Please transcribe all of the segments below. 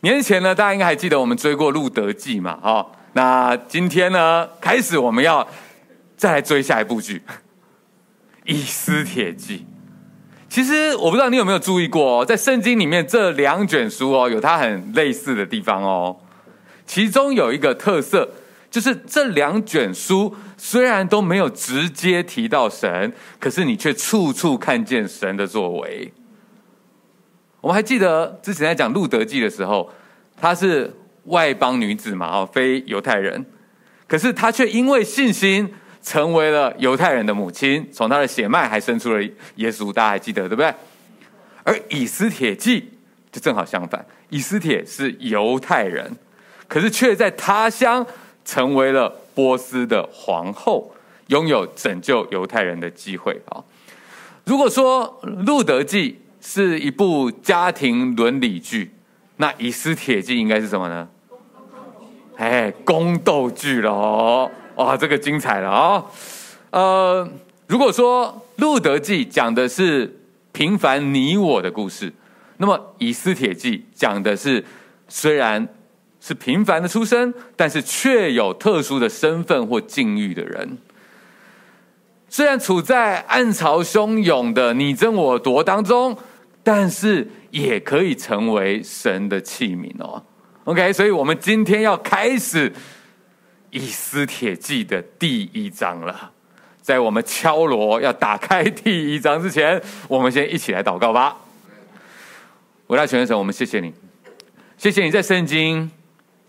年前呢，大家应该还记得我们追过《路德记》嘛？哈，那今天呢，开始我们要再来追下一部剧《以斯帖记》。其实我不知道你有没有注意过哦，在圣经里面这两卷书哦，有它很类似的地方哦。其中有一个特色，就是这两卷书虽然都没有直接提到神，可是你却处处看见神的作为。我们还记得之前在讲《路得记》的时候，她是外邦女子嘛，哦，非犹太人，可是她却因为信心成为了犹太人的母亲，从她的血脉还生出了耶稣，大家还记得对不对？而《以斯帖记》就正好相反，以斯帖是犹太人，可是却在他乡成为了波斯的皇后，拥有拯救犹太人的机会啊！如果说《路得记》，是一部家庭伦理剧，那《以斯铁记》应该是什么呢？哎，宫斗剧了哦！哇，这个精彩了啊！呃，如果说《路德记》讲的是平凡你我的故事，那么《以斯铁记》讲的是虽然是平凡的出身，但是却有特殊的身份或境遇的人。虽然处在暗潮汹涌的你争我夺当中。但是也可以成为神的器皿哦。OK，所以我们今天要开始以斯帖记的第一章了。在我们敲锣要打开第一章之前，我们先一起来祷告吧。伟大全神，我们谢谢你，谢谢你在圣经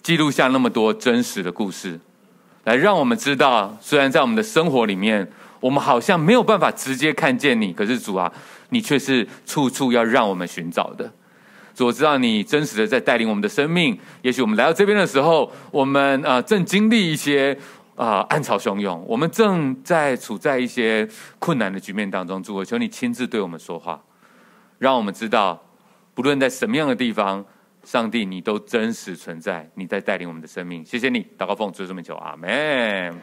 记录下那么多真实的故事，来让我们知道，虽然在我们的生活里面，我们好像没有办法直接看见你，可是主啊。你却是处处要让我们寻找的，主，我知道你真实的在带领我们的生命。也许我们来到这边的时候，我们啊正经历一些啊暗潮汹涌，我们正在处在一些困难的局面当中。主，我求你亲自对我们说话，让我们知道，不论在什么样的地方，上帝你都真实存在，你在带领我们的生命。谢谢你，祷告奉主这么求，阿门。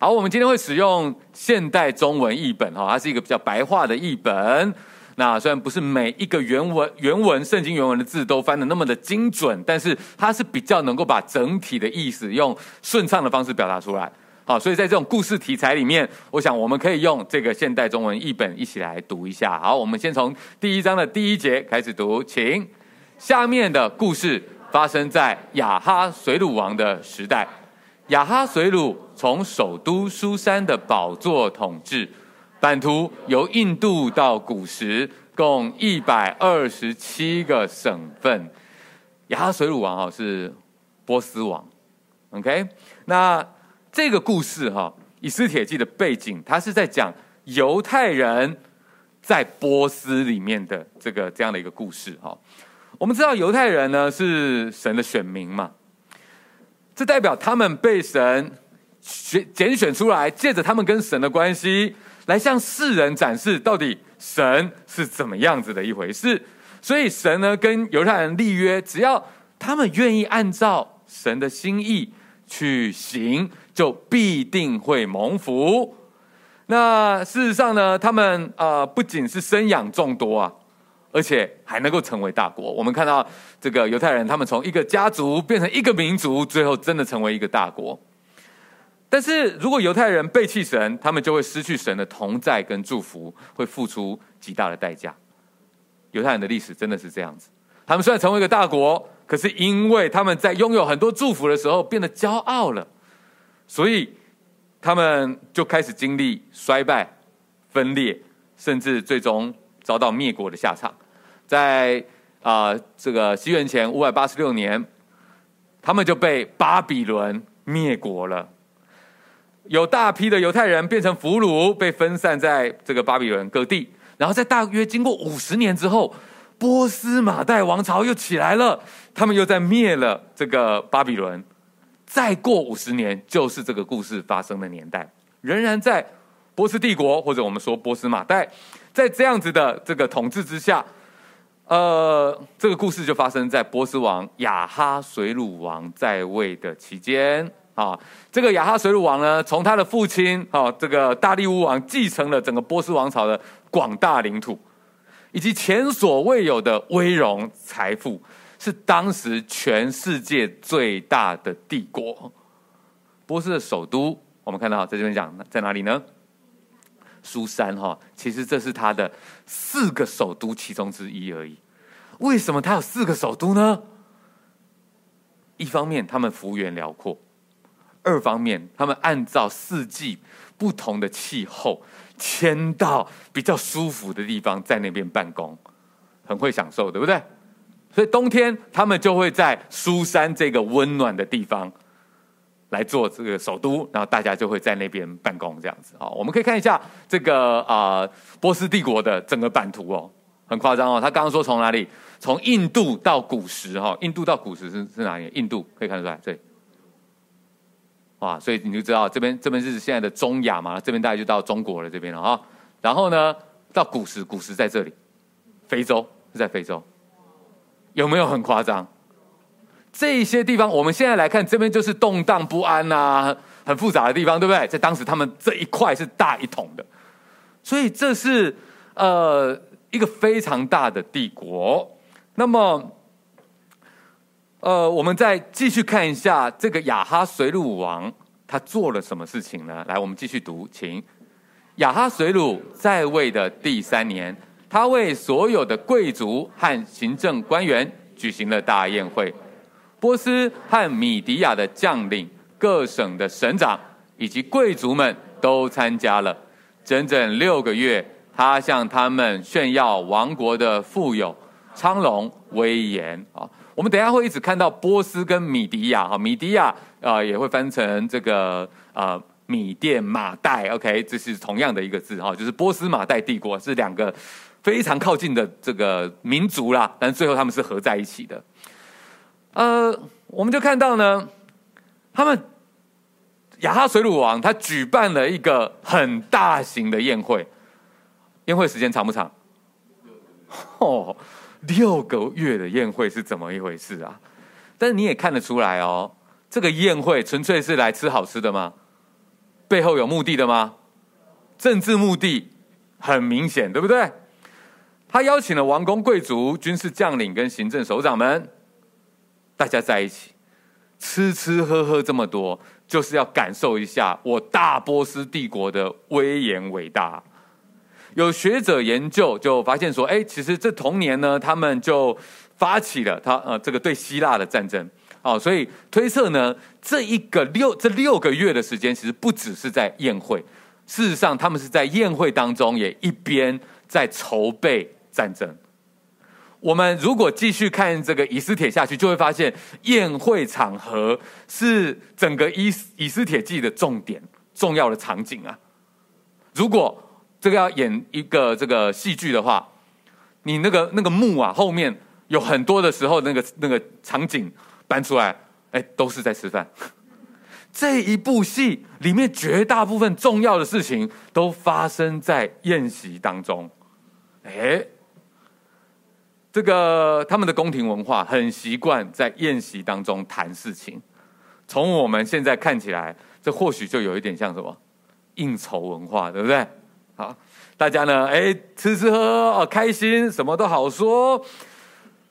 好，我们今天会使用现代中文译本哈，它是一个比较白话的译本。那虽然不是每一个原文原文圣经原文的字都翻得那么的精准，但是它是比较能够把整体的意思用顺畅的方式表达出来。好，所以在这种故事题材里面，我想我们可以用这个现代中文译本一起来读一下。好，我们先从第一章的第一节开始读，请。下面的故事发生在亚哈水鲁王的时代。亚哈水鲁从首都苏珊的宝座统治，版图由印度到古时，共一百二十七个省份。亚哈水鲁王哈是波斯王，OK？那这个故事哈，以斯帖记的背景，它是在讲犹太人在波斯里面的这个这样的一个故事哈。我们知道犹太人呢是神的选民嘛。这代表他们被神选拣选出来，借着他们跟神的关系，来向世人展示到底神是怎么样子的一回事。所以神呢跟犹太人立约，只要他们愿意按照神的心意去行，就必定会蒙福。那事实上呢，他们啊不仅是生养众多啊。而且还能够成为大国。我们看到这个犹太人，他们从一个家族变成一个民族，最后真的成为一个大国。但是如果犹太人背弃神，他们就会失去神的同在跟祝福，会付出极大的代价。犹太人的历史真的是这样子。他们虽然成为一个大国，可是因为他们在拥有很多祝福的时候变得骄傲了，所以他们就开始经历衰败、分裂，甚至最终遭到灭国的下场。在啊、这个西元前五百八十六年，他们就被巴比伦灭国了。有大批的犹太人变成俘虏，被分散在这个巴比伦各地。然后在大约经过五十年之后，波斯马代王朝又起来了，他们又在灭了这个巴比伦。再过五十年，就是这个故事发生的年代，仍然在波斯帝国，或者我们说波斯马代，在这样子的这个统治之下。呃，这个故事就发生在波斯王亚哈水鲁王在位的期间啊。这个亚哈水鲁王呢，从他的父亲啊，这个大利乌王继承了整个波斯王朝的广大领土，以及前所未有的威荣财富，是当时全世界最大的帝国。波斯的首都，我们看到在这边讲在哪里呢？苏珊哈，其实这是他的四个首都其中之一而已。为什么他有四个首都呢？一方面，他们幅员辽阔；二方面，他们按照四季不同的气候，迁到比较舒服的地方，在那边办公，很会享受，对不对？所以冬天他们就会在苏珊这个温暖的地方来做这个首都，然后大家就会在那边办公，这样子啊。我们可以看一下这个啊、波斯帝国的整个版图哦，很夸张哦。他刚刚说从哪里？从印度到古时哈，印度到古时是是哪里？印度可以看得出来，对。哇，所以你就知道这边这边是现在的中亚嘛，这边大概就到中国了这边了哈。然后呢，到古时，古时在这里，非洲是在非洲。有没有很夸张？这些地方，我们现在来看，这边就是动荡不安呐，很复杂的地方，对不对？在当时，他们这一块是大一统的，所以这是呃一个非常大的帝国。那么，呃，我们再继续看一下这个亚哈随鲁王，他做了什么事情呢？来，我们继续读，请。亚哈随鲁在位的第三年。他为所有的贵族和行政官员举行了大宴会，波斯和米迪亚的将领、各省的省长以及贵族们都参加了。整整六个月，他向他们炫耀王国的富有、昌隆、威严啊。我们等一下会一直看到波斯跟米迪亚哈，米迪亚啊也会翻成这个啊米甸、马代，OK，这是同样的一个字哈，就是波斯马代帝国是两个。非常靠近的这个民族啦，但最后他们是合在一起的。呃，我们就看到呢，他们亚哈水鲁王他举办了一个很大型的宴会，宴会时间长不长？哦，六个月的宴会是怎么一回事啊？但是你也看得出来哦，这个宴会纯粹是来吃好吃的吗？背后有目的的吗？政治目的很明显，对不对？他邀请了王公贵族、军事将领跟行政首长们，大家在一起吃吃喝喝这么多，就是要感受一下我大波斯帝国的威严伟大。有学者研究就发现说，哎，其实这同年呢，他们就发起了他呃这个对希腊的战争。哦，所以推测呢，这一个六这六个月的时间，其实不只是在宴会，事实上他们是在宴会当中也一边在筹备。战争，我们如果继续看这个以斯帖下去，就会发现宴会场合是整个以以斯帖记的重点、重要的场景啊。如果这个要演一个这个戏剧的话，你那个那个幕啊后面有很多的时候，那个那个场景搬出来，哎，都是在吃饭。这一部戏里面绝大部分重要的事情都发生在宴席当中，哎。这个他们的宫廷文化很习惯在宴席当中谈事情，从我们现在看起来，这或许就有一点像什么应酬文化，对不对？好，大家呢，哎，吃吃喝喝哦，开心，什么都好说，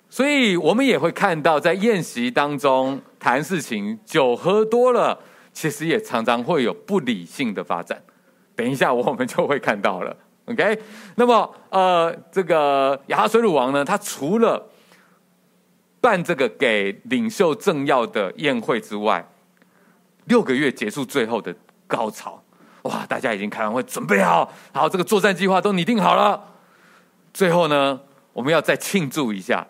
所以我们也会看到，在宴席当中谈事情，酒喝多了，其实也常常会有不理性的发展。等一下，我们就会看到了。OK，那么呃，这个亚哈水鲁王呢，他除了办这个给领袖政要的宴会之外，六个月结束最后的高潮，哇！大家已经开完会，准备好，好，这个作战计划都拟定好了。最后呢，我们要再庆祝一下，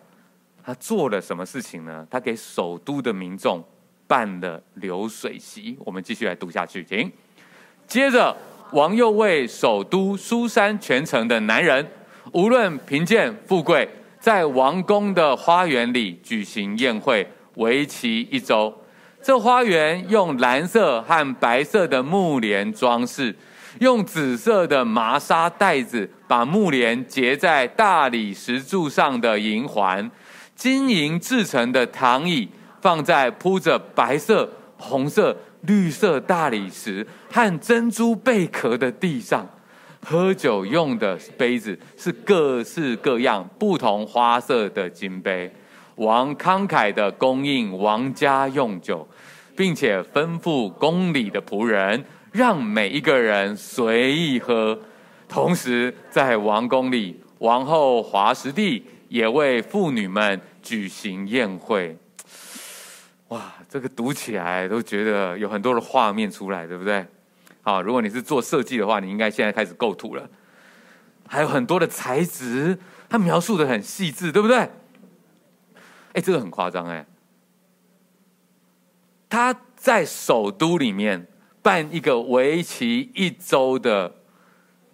他做了什么事情呢？他给首都的民众办了流水席。我们继续来读下去，请接着。王又为首都苏珊全城的男人，无论贫贱富贵，在王宫的花园里举行宴会，为期一周。这花园用蓝色和白色的木帘装饰，用紫色的麻纱带子把木帘结在大理石柱上的银环，金银制成的躺椅放在铺着白色、红色。绿色大理石和珍珠贝壳的地上，喝酒用的杯子是各式各样、不同花色的金杯。王慷慨的供应王家用酒，并且吩咐宫里的仆人，让每一个人随意喝。同时，在王宫里，王后华实蒂也为妇女们举行宴会。哇，这个读起来都觉得有很多的画面出来，对不对？好，如果你是做设计的话，你应该现在开始构图了。还有很多的材质，它描述得很细致，对不对？哎，这个很夸张哎。他在首都里面办一个为期一周的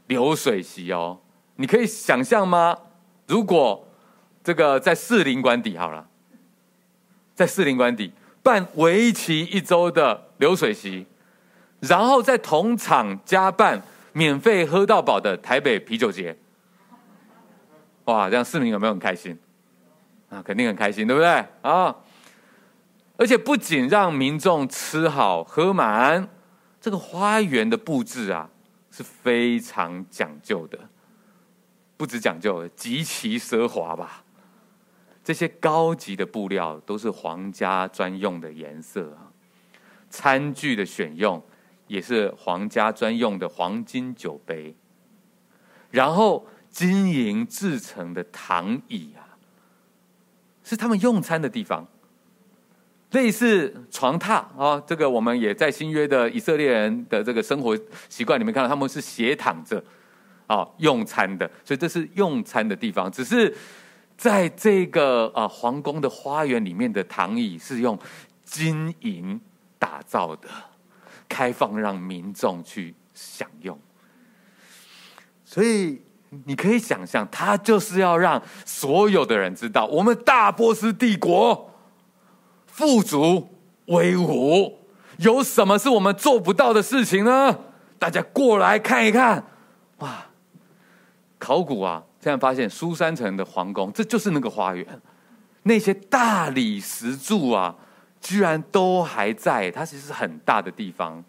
流水席哦，你可以想象吗？如果这个在士林官邸好了，在士林官邸办为期一周的流水席，然后在同场加办免费喝到饱的台北啤酒节，哇，这样市民有没有很开心？啊，肯定很开心，对不对？啊，而且不仅让民众吃好喝满，这个花园的布置啊是非常讲究的，不止讲究，极其奢华吧。这些高级的布料都是皇家专用的颜色啊，餐具的选用也是皇家专用的黄金酒杯，然后金银制成的躺椅啊。是他们用餐的地方，类似床榻啊。这个我们也在新约的以色列人的这个生活习惯里面看到，他们是斜躺着啊用餐的，所以这是用餐的地方。只是在这个啊皇宫的花园里面的躺椅是用金银打造的，开放让民众去享用，所以。你可以想象，他就是要让所有的人知道，我们大波斯帝国富足威武，有什么是我们做不到的事情呢？大家过来看一看，哇！考古啊，现在发现苏珊城的皇宫，这就是那个花园，那些大理石柱啊，居然都还在。它其实是很大的地方，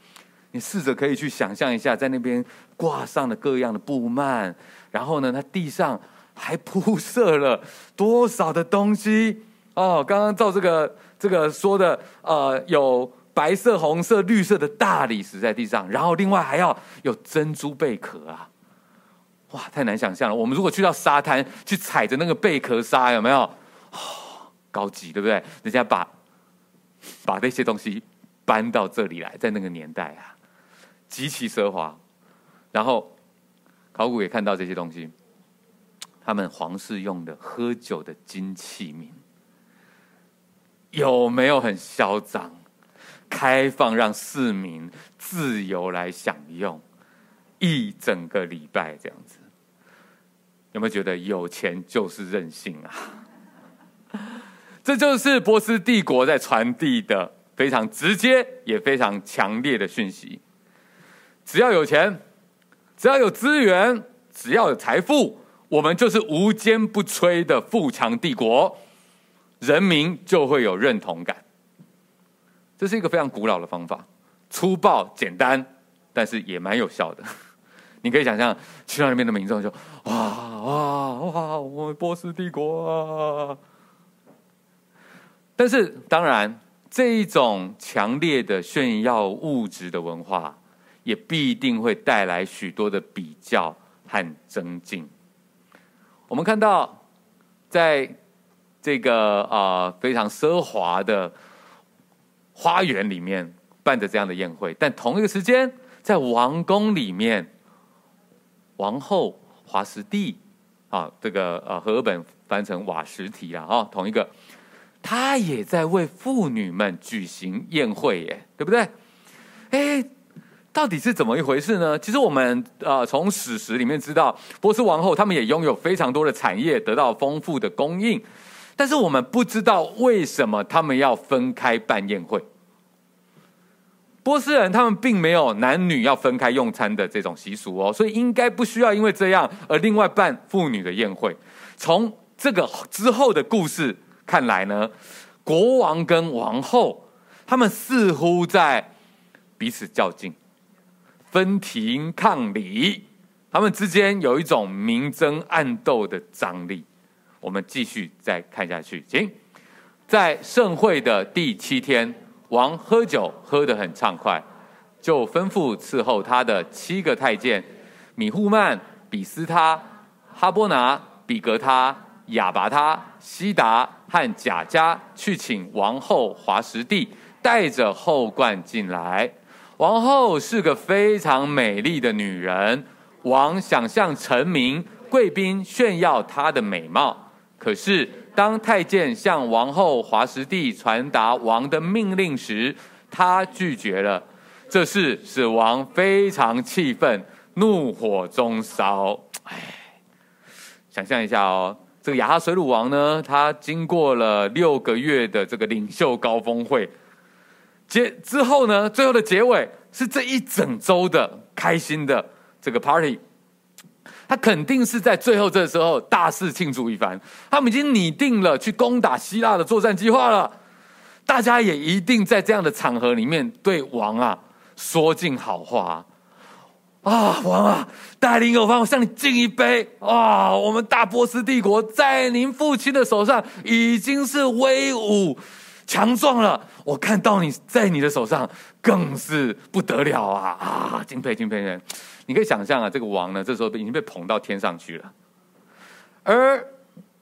你试着可以去想象一下，在那边挂上了各样的布幔。然后呢，它地上还铺设了多少的东西哦？刚刚照这个这个说的，呃，有白色、红色、绿色的大理石在地上，然后另外还要有珍珠贝壳啊！哇，太难想象了。我们如果去到沙滩去踩着那个贝壳沙，有没有？哦，高级，对不对？人家把把那些东西搬到这里来，在那个年代啊，极其奢华。然后。考古也看到这些东西，他们皇室用的喝酒的金器皿，有没有很嚣张？开放让市民自由来享用一整个礼拜这样子，有没有觉得有钱就是任性啊？这就是波斯帝国在传递的非常直接也非常强烈的讯息：只要有钱。只要有资源，只要有财富，我们就是无坚不摧的富强帝国，人民就会有认同感。这是一个非常古老的方法，粗暴简单，但是也蛮有效的。你可以想象，去到那边的民众就哇哇哇，我们波斯帝国啊！但是当然，这一种强烈的炫耀物质的文化。也必定会带来许多的比较和争竞。我们看到，在这个啊、非常奢华的花园里面办着这样的宴会，但同一个时间，在王宫里面，王后华实蒂啊，这个呃和合本翻成瓦实提了啊，同一个，他也在为妇女们举行宴会耶，对不对？哎。到底是怎么一回事呢？其实我们呃从史实里面知道，波斯王后他们也拥有非常多的产业，得到丰富的供应，但是我们不知道为什么他们要分开办宴会。波斯人他们并没有男女要分开用餐的这种习俗哦，所以应该不需要因为这样而另外办妇女的宴会。从这个之后的故事看来呢，国王跟王后他们似乎在彼此较劲。分庭抗礼，他们之间有一种明争暗斗的张力。我们继续再看下去，请在盛会的第七天，王喝酒喝得很畅快，就吩咐伺候他的七个太监米户曼、比斯他、哈波拿、比格他、亚拔他、西达和贾加去请王后华实蒂，带着后冠进来。王后是个非常美丽的女人，王想向臣民贵宾炫耀她的美貌。可是当太监向王后华实帝传达王的命令时，他拒绝了。这事使王非常气愤，怒火中烧。哎。想象一下哦，这个亚哈水鲁王呢，他经过了六个月的这个领袖高峰会结之后呢，最后的结尾是这一整周的开心的这个 party，他肯定是在最后这时候大肆庆祝一番。他们已经拟定了去攻打希腊的作战计划了，大家也一定在这样的场合里面对王啊说尽好话。啊，王啊，带领有方，我向你敬一杯！啊，我们大波斯帝国在您父亲的手上已经是威武强壮了，我看到你在你的手上更是不得了啊！啊，敬佩敬佩人，你可以想象啊，这个王呢，这时候已经被捧到天上去了。而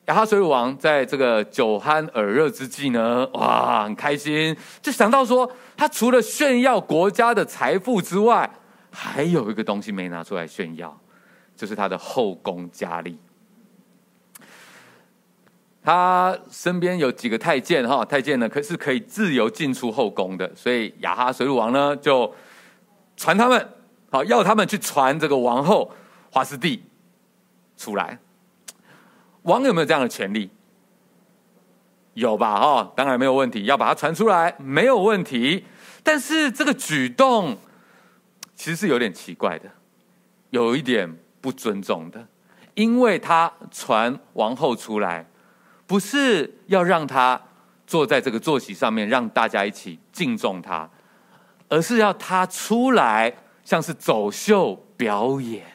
亚哈随鲁王在这个酒酣耳热之际呢，哇，很开心，就想到说，他除了炫耀国家的财富之外，还有一个东西没拿出来炫耀，就是他的后宫佳丽。他身边有几个太监哈，太监呢可是可以自由进出后宫的，所以亚哈随鲁王呢就传他们，好要他们去传这个王后华实蒂出来。王有没有这样的权利？有吧哈，当然没有问题，要把它传出来没有问题。但是这个举动。其实是有点奇怪的，有一点不尊重的，因为他传王后出来，不是要让她坐在这个坐席上面，让大家一起敬重她，而是要她出来，像是走秀表演，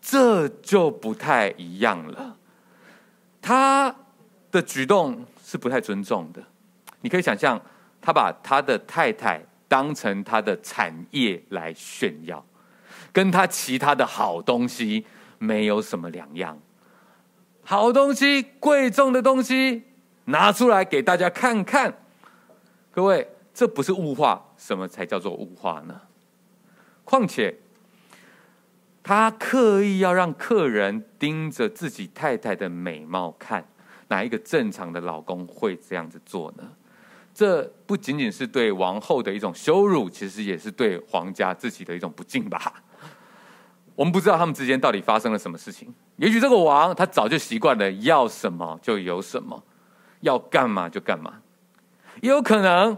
这就不太一样了。他的举动是不太尊重的，你可以想象，他把他的太太。当成他的产业来炫耀，跟他其他的好东西没有什么两样。好东西、贵重的东西拿出来给大家看看。各位，这不是物化，什么才叫做物化呢？况且，他刻意要让客人盯着自己太太的美貌看，哪一个正常的老公会这样子做呢？这不仅仅是对王后的一种羞辱，其实也是对皇家自己的一种不敬吧。我们不知道他们之间到底发生了什么事情。也许这个王他早就习惯了要什么就有什么，要干嘛就干嘛。也有可能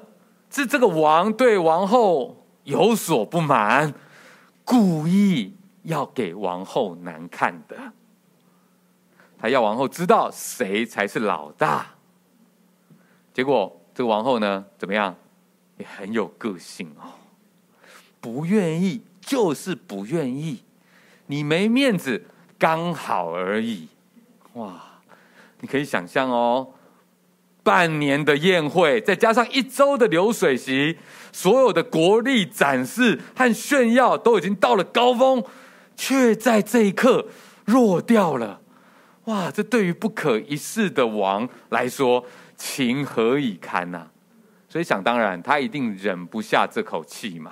是这个王对王后有所不满，故意要给王后难看的。他要王后知道谁才是老大，结果。这个王后呢，怎么样？也很有个性哦，不愿意就是不愿意，你没面子刚好而已。哇，你可以想象哦，半年的宴会，再加上一周的流水席，所有的国力展示和炫耀都已经到了高峰，却在这一刻弱掉了。哇，这对于不可一世的王来说。情何以堪呐、啊？所以想当然，他一定忍不下这口气嘛。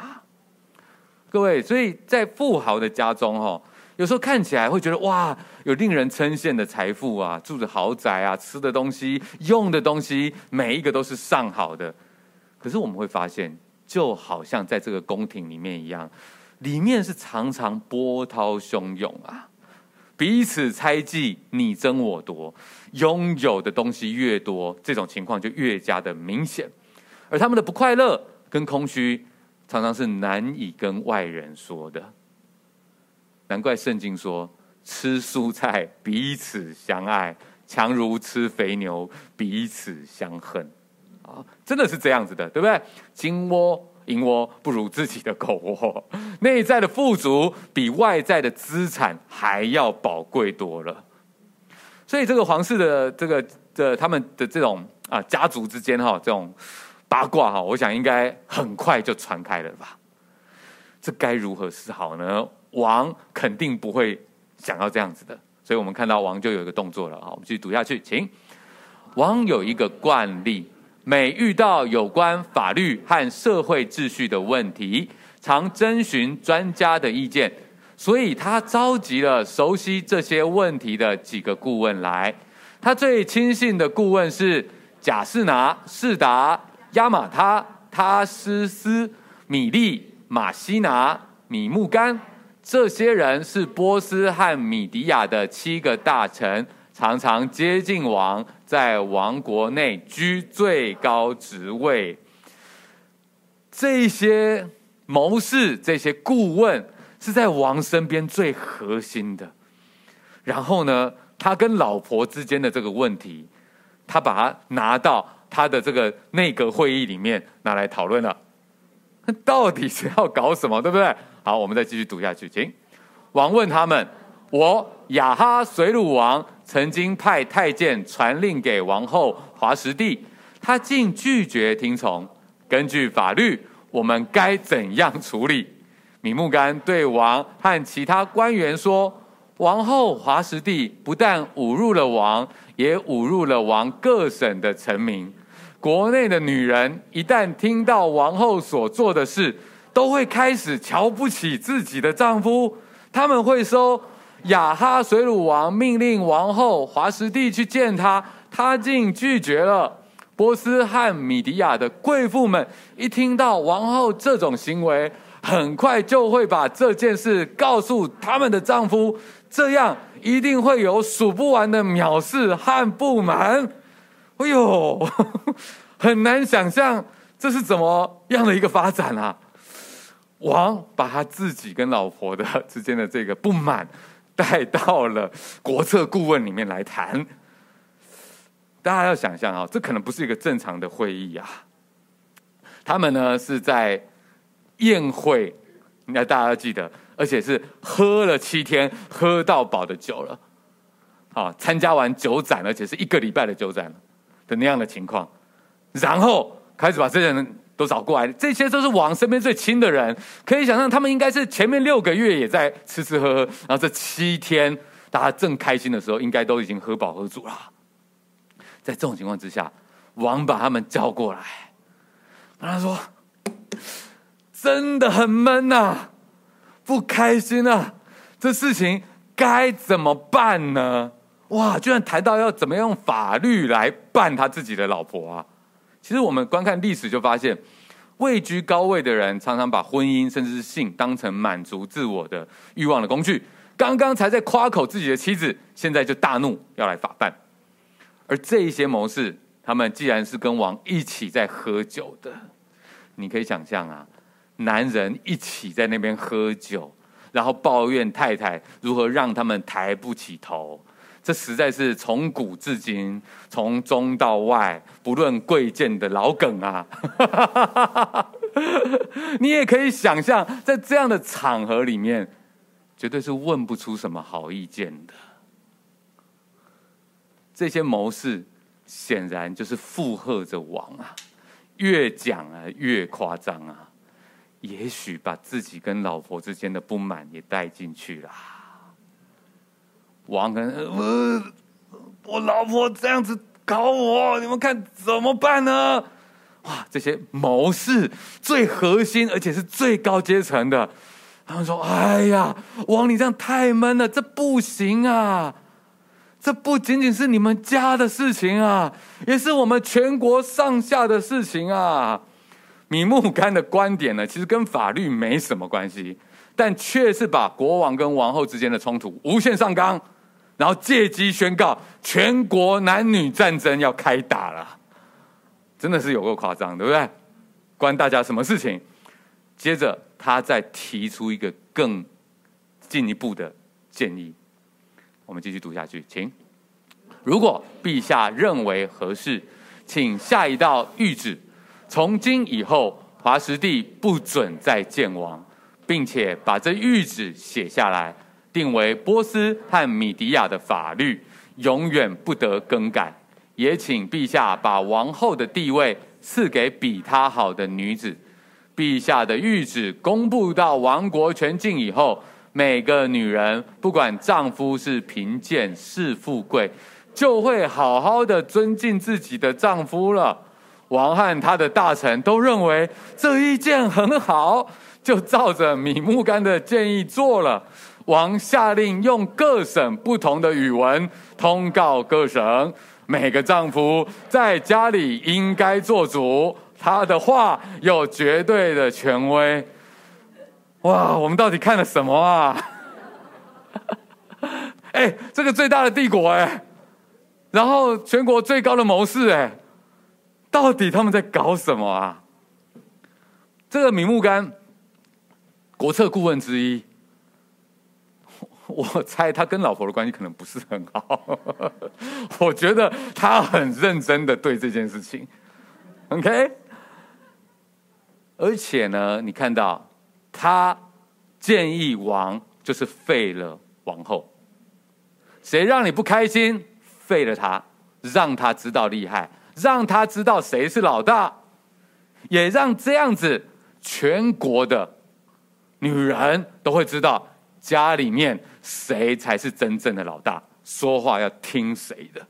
各位，所以在富豪的家中，哈，有时候看起来会觉得哇，有令人称羡的财富啊，住着豪宅啊，吃的东西、用的东西，每一个都是上好的。可是我们会发现，就好像在这个宫廷里面一样，里面是常常波涛汹涌啊。彼此猜忌，你争我夺，拥有的东西越多，这种情况就越加的明显。而他们的不快乐跟空虚，常常是难以跟外人说的。难怪圣经说，吃蔬菜彼此相爱，强如吃肥牛彼此相恨。真的是这样子的，对不对？金窝。银窝不如自己的狗窝，内在的富足比外在的资产还要宝贵多了。所以，这个皇室的这个的他们的这种啊家族之间哈这种八卦哈，我想应该很快就传开了吧？这该如何是好呢？王肯定不会想要这样子的，所以我们看到王就有一个动作了啊，我们继续读下去，请。王有一个惯例，每遇到有关法律和社会秩序的问题，常征询专家的意见，所以他召集了熟悉这些问题的几个顾问来。他最亲信的顾问是贾士拿、士达、亚马他、他斯斯、米利、马西拿、米木干。这些人是波斯和米迪亚的七个大臣，常常接近王。在王国内居最高职位，这些谋士、这些顾问是在王身边最核心的。然后呢，他跟老婆之间的这个问题，他把它拿到他的这个内阁会议里面拿来讨论了。到底是要搞什么，对不对？好，我们再继续读下去，请王问他们：“我亚哈随鲁王。”曾经派太监传令给王后华实帝，他竟拒绝听从。根据法律，我们该怎样处理？米木干对王和其他官员说：“王后华实帝不但侮辱了王，也侮辱了王各省的臣民。国内的女人一旦听到王后所做的事，都会开始瞧不起自己的丈夫，他们会说。”亚哈水鲁王命令王后华实蒂去见他，他竟拒绝了。波斯和米底亚的贵妇们一听到王后这种行为，很快就会把这件事告诉他们的丈夫，这样一定会有数不完的藐视和不满。哎呦，很难想象这是怎么样的一个发展啊！王把他自己跟老婆的之间的这个不满。带到了国策顾问里面来谈，大家要想象啊，这可能不是一个正常的会议啊。他们呢是在宴会，那大家要记得，而且是喝了七天喝到饱的酒了，啊，参加完酒展，而且是一个礼拜的酒展的那样的情况，然后开始把这些人。都找过来，这些都是王身边最亲的人，可以想象他们应该是前面六个月也在吃吃喝喝，然后这七天大家正开心的时候，应该都已经喝饱喝足了。在这种情况之下，王把他们叫过来，跟他说：“真的很闷呐，不开心啊，这事情该怎么办呢？”哇，居然谈到要怎么用法律来办他自己的老婆啊！其实我们观看历史就发现，位居高位的人常常把婚姻甚至是性当成满足自我的欲望的工具。刚刚才在夸口自己的妻子，现在就大怒要来法办。而这一些谋士，他们既然是跟王一起在喝酒的，你可以想象啊，男人一起在那边喝酒，然后抱怨太太如何让他们抬不起头。这实在是从古至今，从中到外，不论贵贱的老梗啊！你也可以想象，在这样的场合里面，绝对是问不出什么好意见的。这些谋士显然就是附和着王啊，越讲啊越夸张啊，也许把自己跟老婆之间的不满也带进去了。王跟我，我老婆这样子搞我，你们看怎么办呢？哇，这些谋士最核心，而且是最高阶层的，他们说：“哎呀，王你这样太闷了，这不行啊！这不仅仅是你们家的事情啊，也是我们全国上下的事情啊。”米木干的观点呢，其实跟法律没什么关系，但却是把国王跟王后之间的冲突无限上纲。然后借机宣告全国男女战争要开打了，真的是有够夸张，对不对？关大家什么事情？接着他再提出一个更进一步的建议，我们继续读下去，请。如果陛下认为合适，请下一道谕旨：从今以后，华实帝不准再见王，并且把这谕旨写下来。定为波斯和米迪亚的法律，永远不得更改，也请陛下把王后的地位赐给比她好的女子。陛下的谕旨公布到王国全境以后，每个女人不管丈夫是贫贱是富贵，就会好好的尊敬自己的丈夫了。王汉他的大臣都认为这意见很好，就照着米木干的建议做了。王下令用各省不同的语文通告各省，每个丈夫在家里应该做主，他的话有绝对的权威。哇，我们到底看了什么啊？哎，这个最大的帝国哎，然后全国最高的谋士哎，到底他们在搞什么啊？这个米木干，国策顾问之一。我猜他跟老婆的关系可能不是很好，我觉得他很认真的对这件事情，OK。而且呢，你看到他建议王就是废了王后，谁让你不开心，废了他，让他知道厉害，让他知道谁是老大，也让这样子全国的女人都会知道。家里面谁才是真正的老大？说话要听谁的？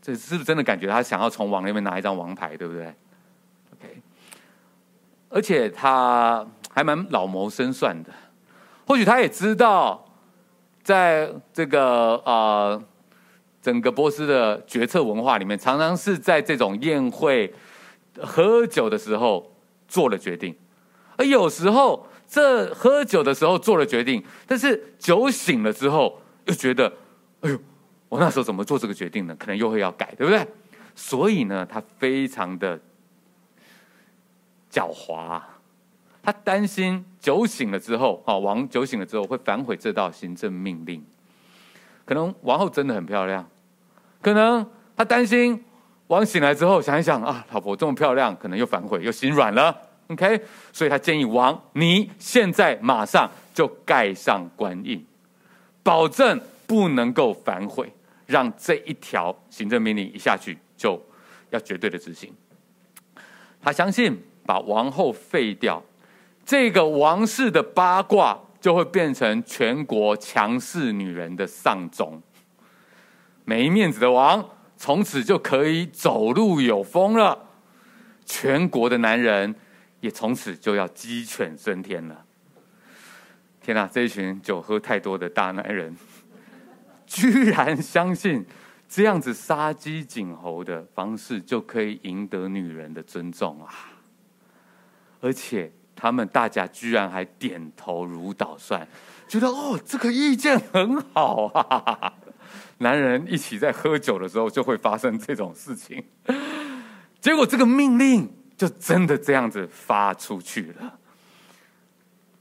这是不是真的感觉他想要从王那边拿一张王牌，对不对？OK，而且他还蛮老谋深算的，或许他也知道，在这个呃整个波斯的决策文化里面，常常是在这种宴会喝酒的时候做了决定，而有时候。这喝酒的时候做了决定，但是酒醒了之后又觉得，哎呦，我那时候怎么做这个决定呢？可能又会要改，对不对？所以呢，他非常的狡猾，他担心酒醒了之后，啊，王酒醒了之后会反悔这道行政命令。可能王后真的很漂亮，可能他担心王醒来之后想一想啊，老婆这么漂亮，可能又反悔又心软了。OK，所以他建议王，你现在马上就盖上官印，保证不能够反悔，让这一条行政命令一下去就要绝对的执行。他相信把王后废掉，这个王室的八卦就会变成全国强势女人的丧钟，没面子的王从此就可以走路有风了，全国的男人。也从此就要鸡犬升天了。天哪，这一群酒喝太多的大男人，居然相信这样子杀鸡儆猴的方式就可以赢得女人的尊重啊！而且他们大家居然还点头如捣蒜，觉得哦，这个意见很好啊！男人一起在喝酒的时候就会发生这种事情，结果这个命令。就真的这样子发出去了，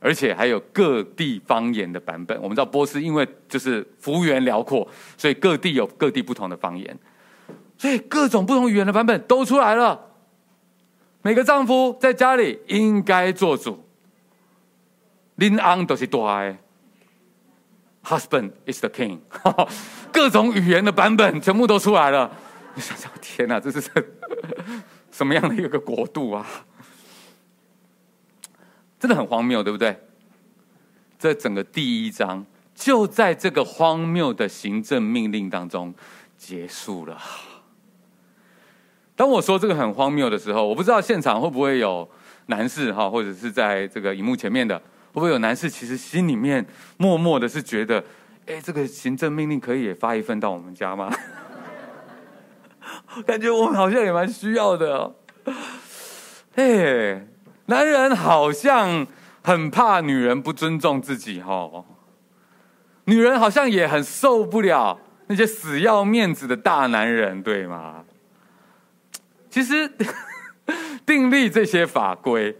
而且还有各地方言的版本。我们知道波斯因为就是幅员辽阔，所以各地有各地不同的方言，所以各种不同语言的版本都出来了。每个丈夫在家里应该做主，林安都是大爱，Husband is the king。各种语言的版本全部都出来了。你想想，天哪，这是这。什么样的一个国度啊？真的很荒谬，对不对？这整个第一章就在这个荒谬的行政命令当中结束了。当我说这个很荒谬的时候，我不知道现场会不会有男士哈，或者是在这个荧幕前面的，会不会有男士？其实心里面默默的是觉得，哎，这个行政命令可以也发一份到我们家吗？感觉我们好像也蛮需要的哦。嘿，男人好像很怕女人不尊重自己哦。女人好像也很受不了那些死要面子的大男人，对吗？其实 订立这些法规，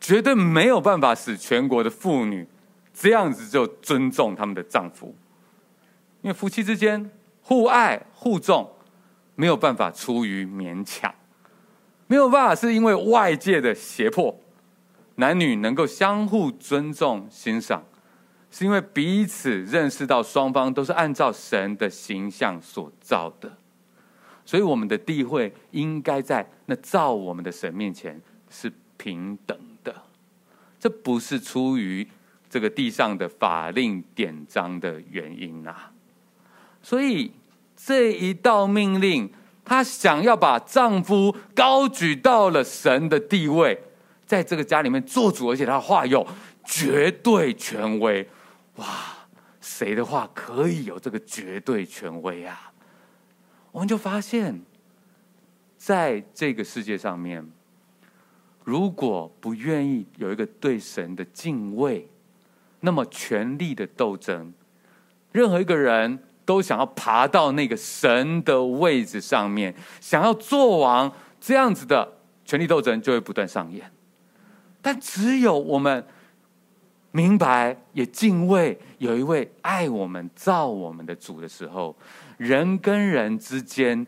绝对没有办法使全国的妇女这样子就尊重他们的丈夫，因为夫妻之间互爱互重。没有办法出于勉强，没有办法是因为外界的胁迫，男女能够相互尊重欣赏，是因为彼此认识到双方都是按照神的形象所造的。所以我们的地位应该在那造我们的神面前是平等的。这不是出于这个地上的法令典章的原因啊。所以这一道命令，她想要把丈夫高举到了神的地位，在这个家里面做主，而且她话有绝对权威。哇，谁的话可以有这个绝对权威啊？我们就发现，在这个世界上面，如果不愿意有一个对神的敬畏，那么权力的斗争，任何一个人。都想要爬到那个神的位置上面，想要做王，这样子的权力斗争就会不断上演。但只有我们明白也敬畏有一位爱我们、造我们的主的时候，人跟人之间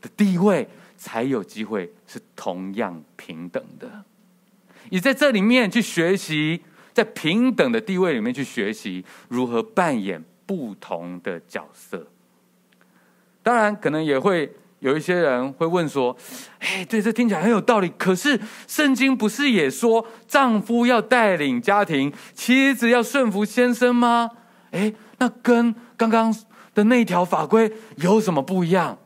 的地位才有机会是同样平等的。也在这里面去学习，在平等的地位里面去学习如何扮演。不同的角色，当然可能也会有一些人会问说：“哎，对，这听起来很有道理。可是圣经不是也说丈夫要带领家庭，妻子要顺服先生吗？哎，那跟刚刚的那条法规有什么不一样？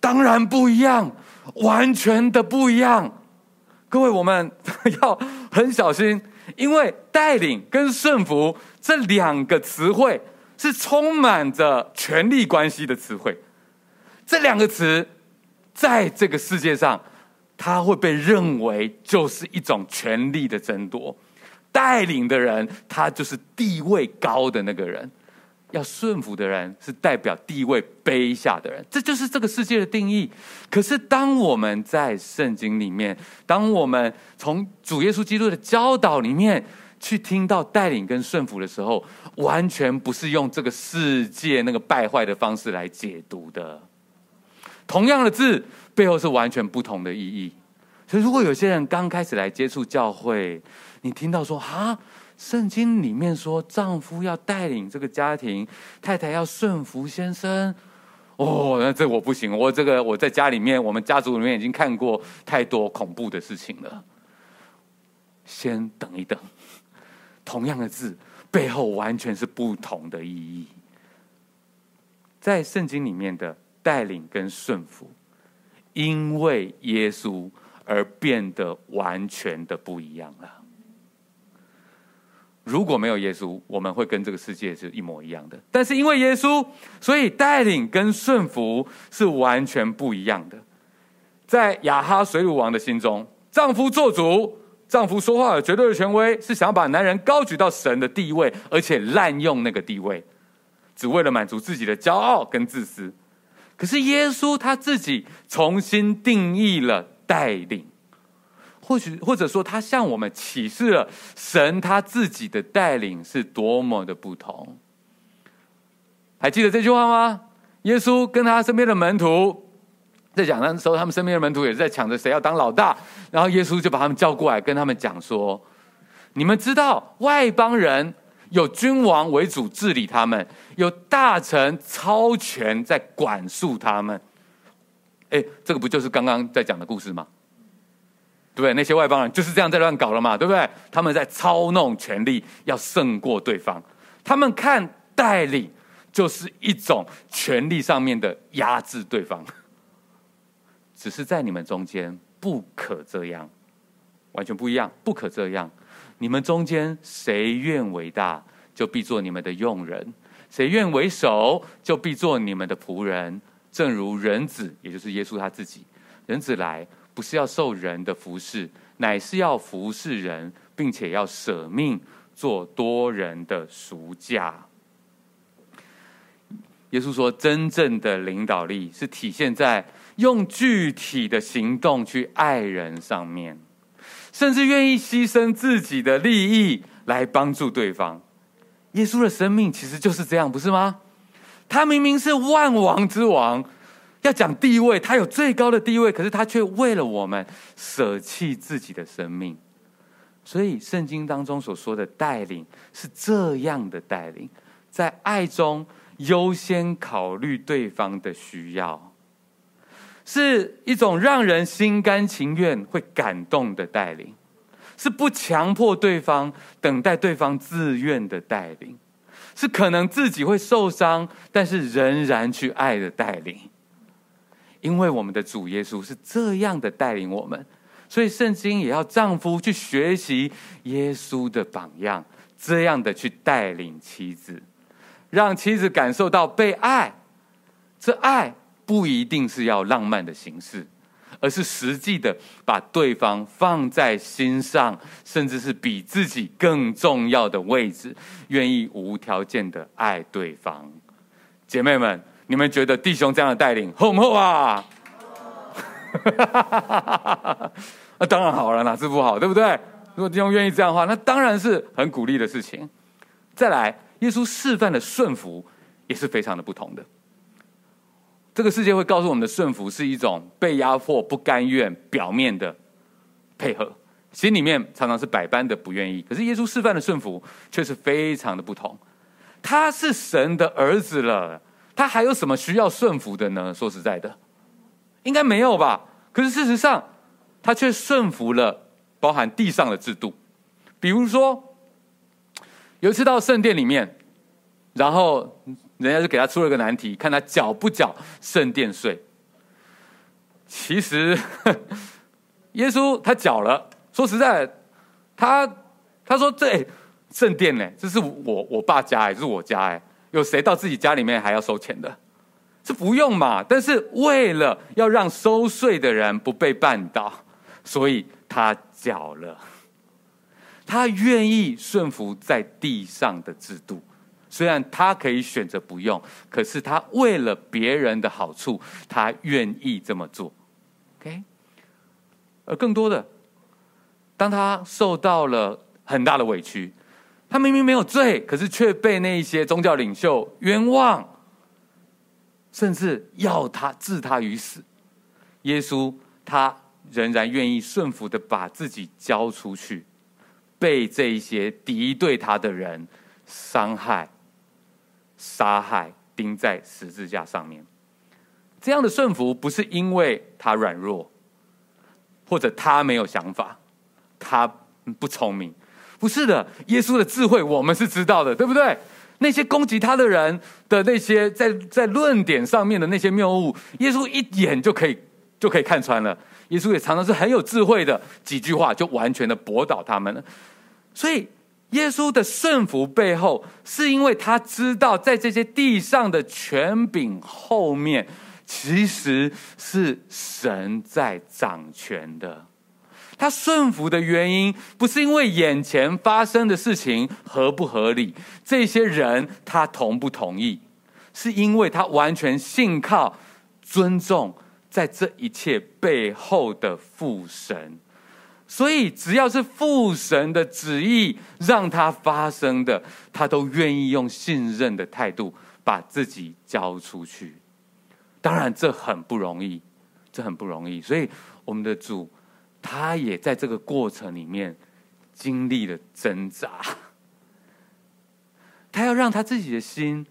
当然不一样，完全的不一样。各位，我们 要很小心。”因为带领跟顺服这两个词汇是充满着权力关系的词汇，这两个词在这个世界上，它会被认为就是一种权力的争夺。带领的人，他就是地位高的那个人。要顺服的人是代表地位卑下的人，这就是这个世界的定义。可是，当我们在圣经里面，当我们从主耶稣基督的教导里面去听到带领跟顺服的时候，完全不是用这个世界那个败坏的方式来解读的。同样的字背后是完全不同的意义。所以，如果有些人刚开始来接触教会，你听到说啊。圣经里面说，丈夫要带领这个家庭，太太要顺服先生。哦，那这我不行，我这个我在家里面，我们家族里面已经看过太多恐怖的事情了。先等一等，同样的字背后完全是不同的意义。在圣经里面的带领跟顺服，因为耶稣而变得完全的不一样了。如果没有耶稣，我们会跟这个世界是一模一样的。但是因为耶稣，所以带领跟顺服是完全不一样的。在亚哈水乳王的心中，丈夫做主，丈夫说话有绝对的权威，是想要把男人高举到神的地位，而且滥用那个地位，只为了满足自己的骄傲跟自私。可是耶稣他自己重新定义了带领。或许或者说，他向我们启示了神他自己的带领是多么的不同。还记得这句话吗？耶稣跟他身边的门徒在讲的时候，他们身边的门徒也是在抢着谁要当老大。然后耶稣就把他们叫过来，跟他们讲说：“你们知道外邦人有君王为主治理他们，有大臣超权在管束他们。”哎，这个不就是刚刚在讲的故事吗？对？那些外邦人就是这样在乱搞了嘛，对不对？他们在操弄权力，要胜过对方。他们看带领就是一种权力上面的压制对方。只是在你们中间不可这样，完全不一样，不可这样。你们中间谁愿为大，就必做你们的用人；谁愿为首，就必做你们的仆人。正如人子，也就是耶稣他自己，人子来。不是要受人的服侍，乃是要服侍人，并且要舍命做多人的赎价。耶稣说，真正的领导力是体现在用具体的行动去爱人上面，甚至愿意牺牲自己的利益来帮助对方。耶稣的生命其实就是这样，不是吗？他明明是万王之王。要讲地位，他有最高的地位，可是他却为了我们舍弃自己的生命。所以圣经当中所说的带领是这样的带领，在爱中优先考虑对方的需要，是一种让人心甘情愿、会感动的带领，是不强迫对方、等待对方自愿的带领，是可能自己会受伤，但是仍然去爱的带领。因为我们的主耶稣是这样的带领我们，所以圣经也要丈夫去学习耶稣的榜样，这样的去带领妻子。让妻子感受到被爱，这爱不一定是要浪漫的形式，而是实际的把对方放在心上，甚至是比自己更重要的位置，愿意无条件的爱对方。姐妹们，你们觉得弟兄这样的带领厚不厚啊？那 当然好了，哪是不好，对不对？如果弟兄愿意这样的话，那当然是很鼓励的事情。再来。耶稣示范的顺服也是非常的不同的。这个世界会告诉我们的顺服是一种被压迫、不甘愿、表面的配合，心里面常常是百般的不愿意。可是耶稣示范的顺服却是非常的不同。他是神的儿子了，他还有什么需要顺服的呢？说实在的，应该没有吧？可是事实上，他却顺服了包含地上的制度，比如说。有一次到圣殿里面，然后人家就给他出了个难题，看他缴不缴圣殿税。其实 耶稣他缴了，说实在，他他说这圣殿呢，这是我我爸家哎，是我家哎，有谁到自己家里面还要收钱的？这不用嘛。但是为了要让收税的人不被绊倒，所以他缴了。他愿意顺服在地上的制度，虽然他可以选择不用，可是他为了别人的好处，他愿意这么做。OK，而更多的，当他受到了很大的委屈，他明明没有罪，可是却被那一些宗教领袖冤枉，甚至要他置他于死。耶稣他仍然愿意顺服的把自己交出去。被这一些敌对他的人伤害、杀害、钉在十字架上面，这样的顺服不是因为他软弱，或者他没有想法，他不聪明，不是的。耶稣的智慧我们是知道的，对不对？那些攻击他的人的那些在在论点上面的那些谬误，耶稣一眼就可以就可以看穿了。耶稣也常常是很有智慧的，几句话就完全的驳倒他们了。所以，耶稣的圣服背后，是因为他知道，在这些地上的权柄后面，其实是神在掌权的。他顺服的原因，不是因为眼前发生的事情合不合理，这些人他同不同意，是因为他完全信靠、尊重在这一切背后的父神。所以，只要是父神的旨意让他发生的，他都愿意用信任的态度把自己交出去。当然，这很不容易，这很不容易。所以，我们的主他也在这个过程里面经历了挣扎，他要让他自己的心。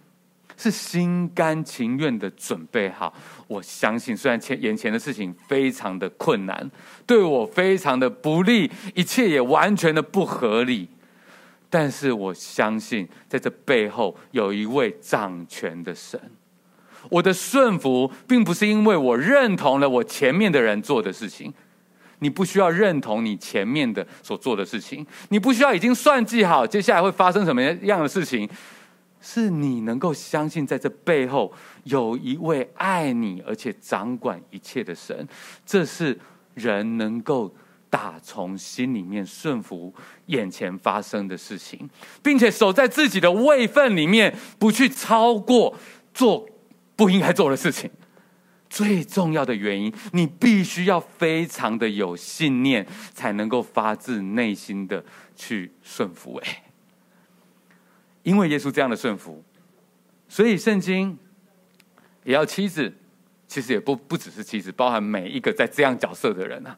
是心甘情愿的准备好，我相信，虽然前眼前的事情非常的困难，对我非常的不利，一切也完全的不合理，但是我相信，在这背后有一位掌权的神。我的顺服，并不是因为我认同了我前面的人做的事情，你不需要认同你前面的所做的事情，你不需要已经算计好接下来会发生什么样的事情。是你能够相信，在这背后有一位爱你而且掌管一切的神，这是人能够打从心里面顺服眼前发生的事情，并且守在自己的位分里面，不去超过做不应该做的事情。最重要的原因，你必须要非常的有信念，才能够发自内心的去顺服。诶。因为耶稣这样的顺服，所以圣经也要妻子，其实也不不只是妻子，包含每一个在这样角色的人啊，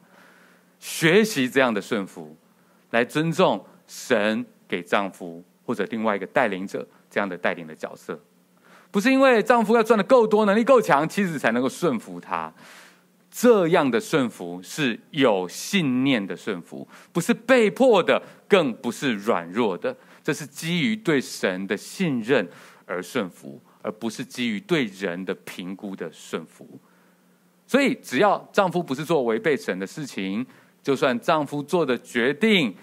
学习这样的顺服，来尊重神给丈夫或者另外一个带领者这样的带领的角色，不是因为丈夫要赚得够多，能力够强，妻子才能够顺服他。这样的顺服是有信念的顺服，不是被迫的，更不是软弱的。这是基于对神的信任而顺服，而不是基于对人的评估的顺服。所以，只要丈夫不是做违背神的事情，就算丈夫做的决定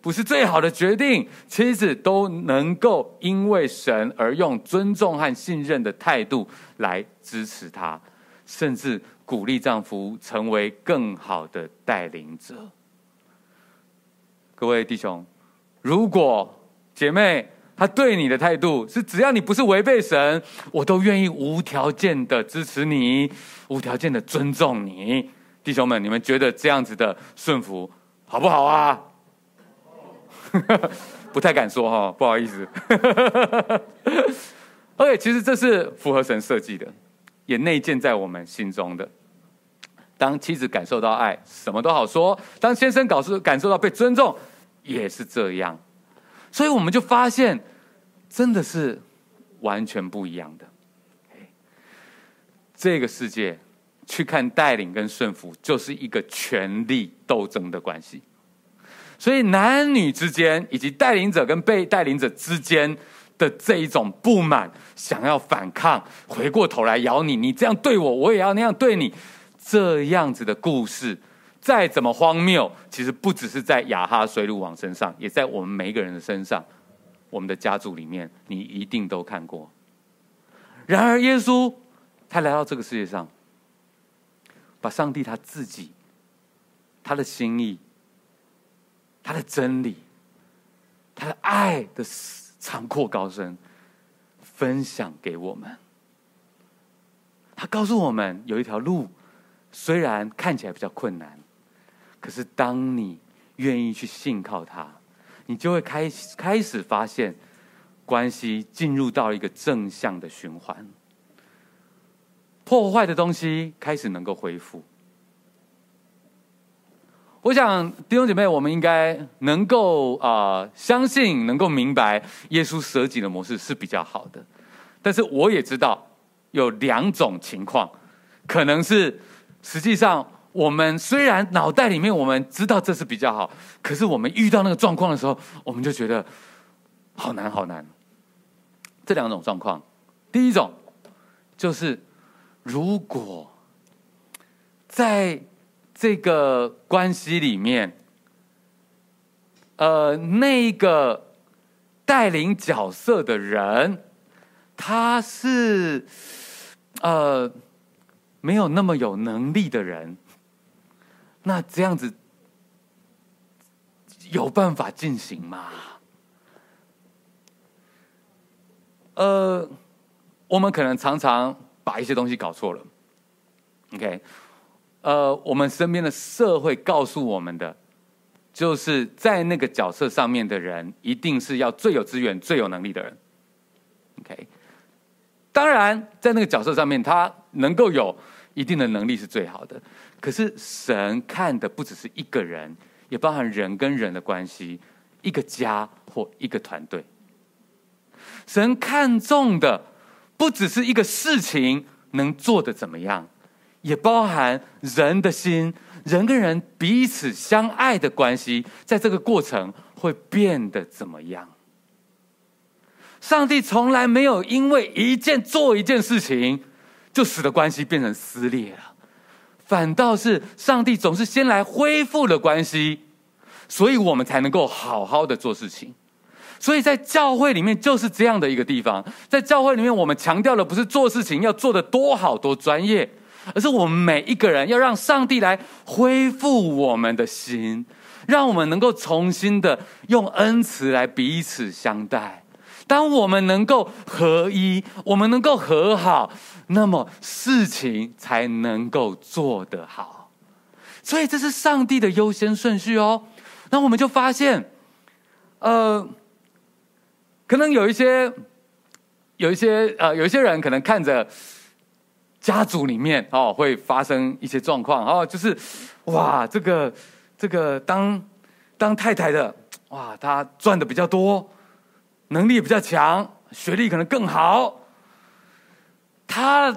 不是最好的决定，妻子都能够因为神而用尊重和信任的态度来支持他，甚至鼓励丈夫成为更好的带领者。各位弟兄，如果姐妹她对你的态度是只要你不是违背神，我都愿意无条件的支持你，无条件的尊重你。弟兄们，你们觉得这样子的顺服好不好啊？不太敢说哈，不好意思。OK，其实这是符合神设计的，也内建在我们心中的。当妻子感受到爱，什么都好说；当先生感受感受到被尊重，也是这样。所以我们就发现，真的是完全不一样的。这个世界去看带领跟顺服，就是一个权力斗争的关系。所以男女之间，以及带领者跟被带领者之间的这一种不满，想要反抗，回过头来咬你，你这样对我，我也要那样对你，这样子的故事，再怎么荒谬，其实不只是在亚哈水鲁王身上，也在我们每一个人的身上，我们的家族里面，你一定都看过。然而，耶稣他来到这个世界上，把上帝他自己，他的心意。他的真理，他的爱的长阔高深，分享给我们。他告诉我们，有一条路，虽然看起来比较困难，可是当你愿意去信靠他，你就会开开始发现，关系进入到一个正向的循环，破坏的东西开始能够恢复。我想弟兄姐妹，我们应该能够啊、相信，能够明白耶稣舍己的模式是比较好的。但是我也知道有两种情况，可能是实际上我们虽然脑袋里面我们知道这是比较好，可是我们遇到那个状况的时候，我们就觉得好难好难。这两种状况，第一种就是如果在这个关系里面，呃，那个带领角色的人，他是呃没有那么有能力的人，那这样子有办法进行吗？呃，我们可能常常把一些东西搞错了，OK。呃，我们身边的社会告诉我们的，就是在那个角色上面的人，一定是要最有资源、最有能力的人。OK，当然，在那个角色上面，他能够有一定的能力是最好的。可是神看的不只是一个人，也包含人跟人的关系，一个家或一个团队。神看重的不只是一个事情能做的怎么样。也包含人的心，人跟人彼此相爱的关系，在这个过程会变得怎么样？上帝从来没有因为一件做一件事情，就使得关系变成撕裂了，反倒是上帝总是先来恢复了关系，所以我们才能够好好的做事情。所以在教会里面就是这样的一个地方，在教会里面，我们强调的不是做事情要做得多好多专业。而是我们每一个人要让上帝来恢复我们的心，让我们能够重新的用恩慈来彼此相待。当我们能够合一，我们能够和好，那么事情才能够做得好。所以这是上帝的优先顺序哦。那我们就发现，呃，可能有一些，有一些呃，有一些人可能看着。家族里面哦，会发生一些状况哦，就是哇，这个这个当当太太的哇，她赚的比较多，能力也比较强，学历可能更好，他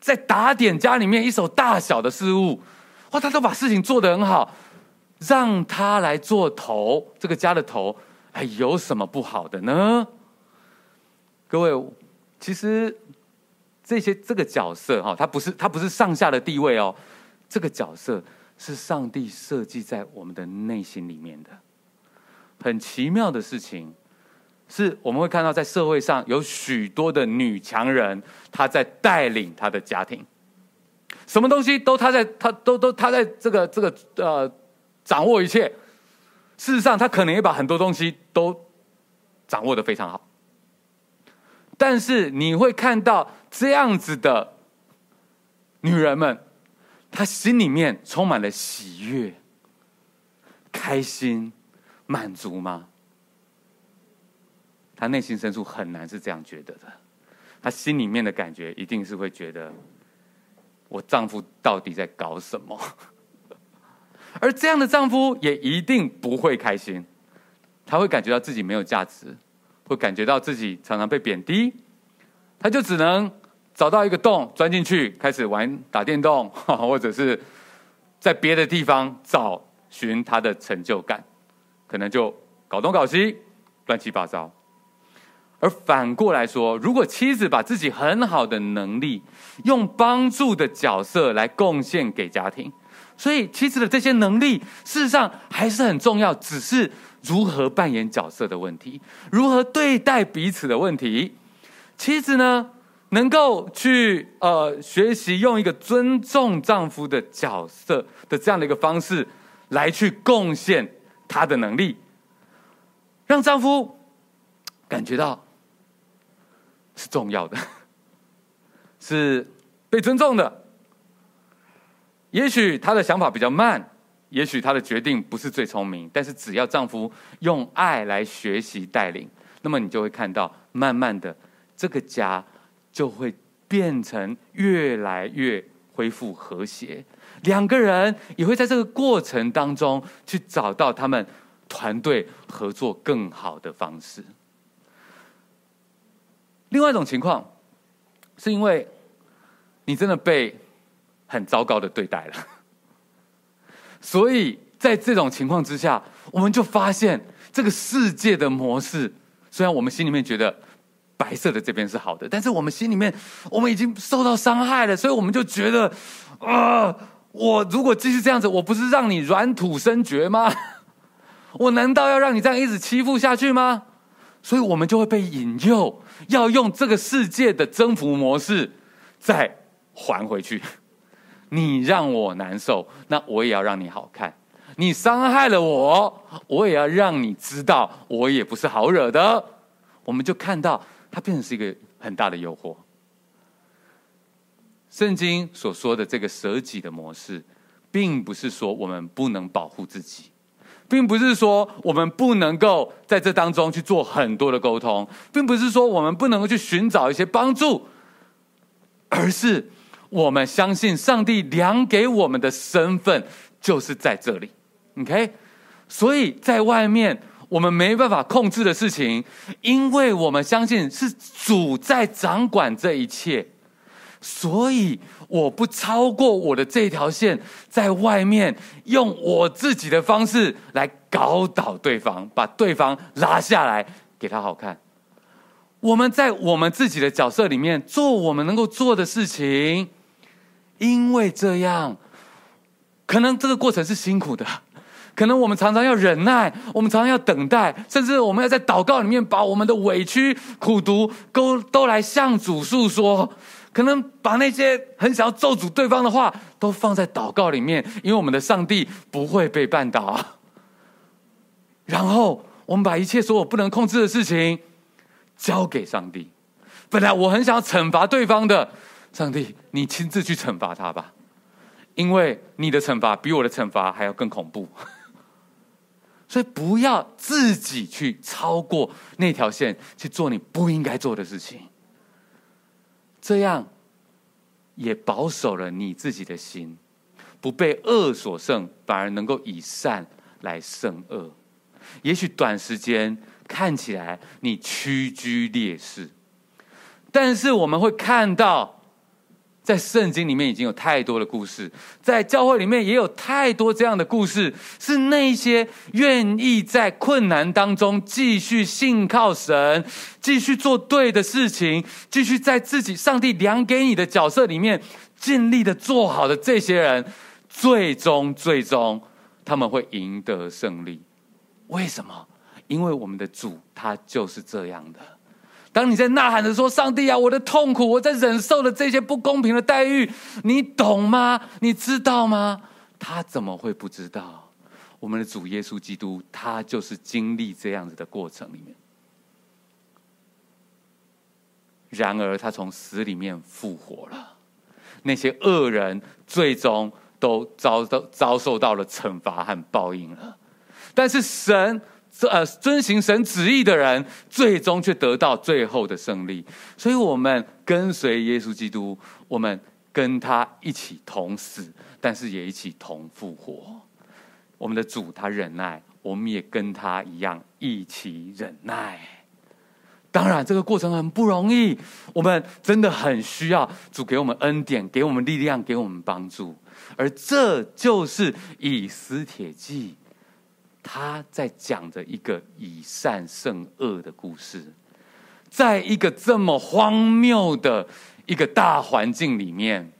在打点家里面一手大小的事物，哇，他都把事情做得很好，让他来做头，这个家的头，哎，有什么不好的呢？各位，其实这些这个角色哈，他不是他不是上下的地位哦，这个角色是上帝设计在我们的内心里面的。很奇妙的事情，是我们会看到在社会上有许多的女强人，她在带领她的家庭，什么东西都她在，她都都她在这个这个呃掌握一切。事实上，她可能也把很多东西都掌握得非常好。但是你会看到这样子的女人们，她心里面充满了喜悦、开心。满足吗？她内心深处很难是这样觉得的，她心里面的感觉一定是会觉得，我丈夫到底在搞什么？而这样的丈夫也一定不会开心，他会感觉到自己没有价值，会感觉到自己常常被贬低，他就只能找到一个洞钻进去，开始玩打电动，或者是在别的地方找寻他的成就感。可能就搞东搞西，乱七八糟。而反过来说，如果妻子把自己很好的能力，用帮助的角色来贡献给家庭，所以妻子的这些能力事实上还是很重要，只是如何扮演角色的问题，如何对待彼此的问题。妻子呢，能够去呃学习用一个尊重丈夫的角色的这样的一个方式来去贡献。她的能力，让丈夫感觉到是重要的，是被尊重的。也许她的想法比较慢，也许她的决定不是最聪明，但是只要丈夫用爱来学习带领，那么你就会看到，慢慢的这个家就会变成越来越恢复和谐。两个人也会在这个过程当中去找到他们团队合作更好的方式。另外一种情况，是因为你真的被很糟糕的对待了，所以在这种情况之下，我们就发现这个世界的模式，虽然我们心里面觉得白色的这边是好的，但是我们心里面我们已经受到伤害了，所以我们就觉得啊。我如果继续这样子，我不是让你软土生绝吗？我难道要让你这样一直欺负下去吗？所以我们就会被引诱，要用这个世界的征服模式再还回去。你让我难受，那我也要让你好看。你伤害了我，我也要让你知道，我也不是好惹的。我们就看到它变成是一个很大的诱惑。圣经所说的这个舍己的模式，并不是说我们不能保护自己，并不是说我们不能够在这当中去做很多的沟通，并不是说我们不能够去寻找一些帮助，而是我们相信上帝量给我们的身份就是在这里。OK，所以在外面我们没办法控制的事情，因为我们相信是主在掌管这一切。所以我不超过我的这条线，在外面用我自己的方式来搞倒对方，把对方拉下来，给他好看。我们在我们自己的角色里面做我们能够做的事情，因为这样，可能这个过程是辛苦的，可能我们常常要忍耐，我们常常要等待，甚至我们要在祷告里面把我们的委屈、苦毒都都来向主诉说。可能把那些很想要咒诅对方的话都放在祷告里面，因为我们的上帝不会被绊倒。然后我们把一切所有不能控制的事情交给上帝。本来我很想要惩罚对方的，上帝，你亲自去惩罚他吧，因为你的惩罚比我的惩罚还要更恐怖。所以不要自己去超过那条线去做你不应该做的事情。这样也保守了你自己的心，不被恶所胜，反而能够以善来胜恶。也许短时间看起来你屈居劣势，但是我们会看到在圣经里面已经有太多的故事，在教会里面也有太多这样的故事，是那些愿意在困难当中继续信靠神，继续做对的事情，继续在自己上帝量给你的角色里面尽力的做好的这些人，最终最终他们会赢得胜利。为什么？因为我们的主他就是这样的。当你在呐喊着说：“上帝啊，我的痛苦，我在忍受的这些不公平的待遇，你懂吗？你知道吗？”他怎么会不知道？我们的主耶稣基督，他就是经历这样子的过程里面。然而，他从死里面复活了，那些恶人最终都遭到遭受到了惩罚和报应了。但是神。呃，遵行神旨意的人，最终却得到最后的胜利。所以，我们跟随耶稣基督，我们跟他一起同死，但是也一起同复活。我们的主他忍耐，我们也跟他一样一起忍耐。当然，这个过程很不容易，我们真的很需要主给我们恩典，给我们力量，给我们帮助。而这就是以斯帖记。他在讲着一个以善胜恶的故事，在一个这么荒谬的一个大环境里面，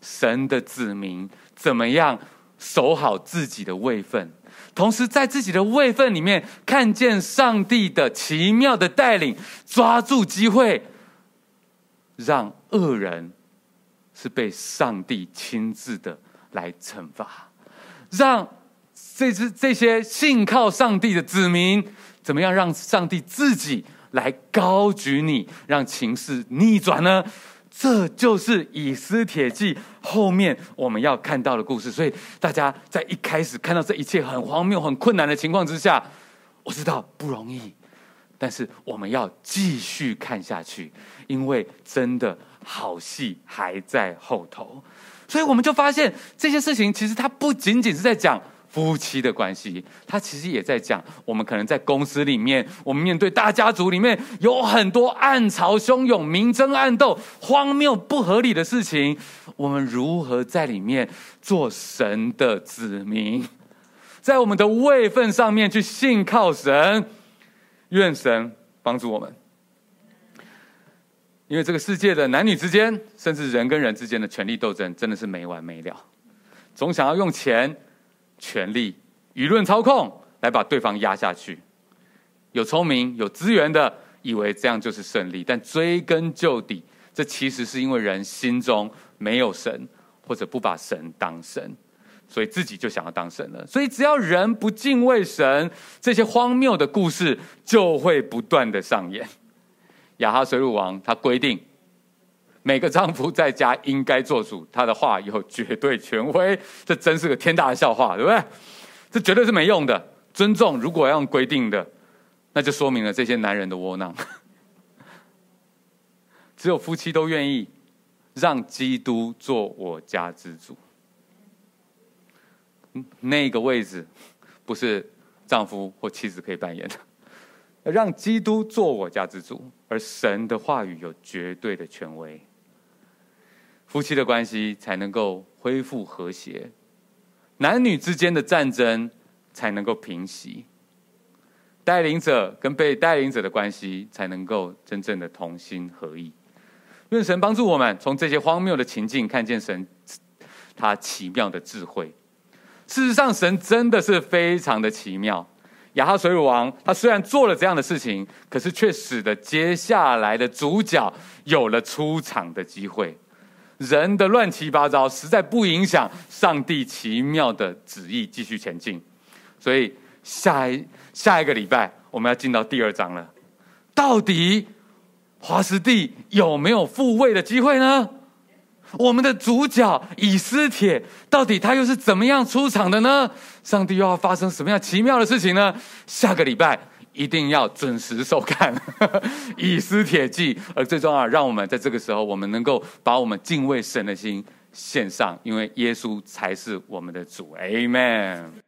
神的子民怎么样守好自己的位分，同时在自己的位分里面看见上帝的奇妙的带领，抓住机会，让恶人是被上帝亲自的来惩罚，让。这支这些信靠上帝的子民，怎么样让上帝自己来高举你，让情势逆转呢？这就是以斯帖记后面我们要看到的故事。所以大家在一开始看到这一切很荒谬、很困难的情况之下，我知道不容易，但是我们要继续看下去，因为真的好戏还在后头。所以我们就发现这些事情，其实它不仅仅是在讲。夫妻的关系，他其实也在讲，我们可能在公司里面，我们面对大家族里面有很多暗潮汹涌、明争暗斗、荒谬不合理的事情，我们如何在里面做神的子民，在我们的位分上面去信靠神，愿神帮助我们，因为这个世界的男女之间，甚至人跟人之间的权力斗争，真的是没完没了，总想要用钱。权力、舆论操控来把对方压下去，有聪明、有资源的以为这样就是胜利，但追根究底，这其实是因为人心中没有神，或者不把神当神，所以自己就想要当神了。所以只要人不敬畏神，这些荒谬的故事就会不断的上演。亚哈水鲁王他规定。每个丈夫在家应该做主，他的话有绝对权威，这真是个天大的笑话，对不对？这绝对是没用的。尊重如果要用规定的，那就说明了这些男人的窝囊。只有夫妻都愿意让基督做我家之主，那个位置不是丈夫或妻子可以扮演的。让基督做我家之主，而神的话语有绝对的权威。夫妻的关系才能够恢复和谐，男女之间的战争才能够平息，带领者跟被带领者的关系才能够真正的同心合意。愿神帮助我们从这些荒谬的情境看见神他奇妙的智慧。事实上，神真的是非常的奇妙。亚哈随鲁王他虽然做了这样的事情，可是却使得接下来的主角有了出场的机会。人的乱七八糟，实在不影响上帝奇妙的旨意继续前进。所以下一下一个礼拜，我们要进到第二章了。到底华实帝有没有复位的机会呢？我们的主角以斯帖，到底他又是怎么样出场的呢？上帝又要发生什么样奇妙的事情呢？下个礼拜。一定要准时收看《以斯铁记》，而最重要，让我们在这个时候，我们能够把我们敬畏神的心献上，因为耶稣才是我们的主。Amen。